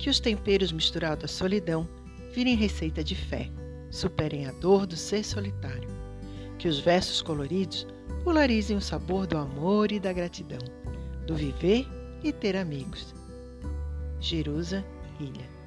Que os temperos misturados à solidão virem receita de fé, superem a dor do ser solitário. Que os versos coloridos polarizem o sabor do amor e da gratidão, do viver e ter amigos. Jerusa Ilha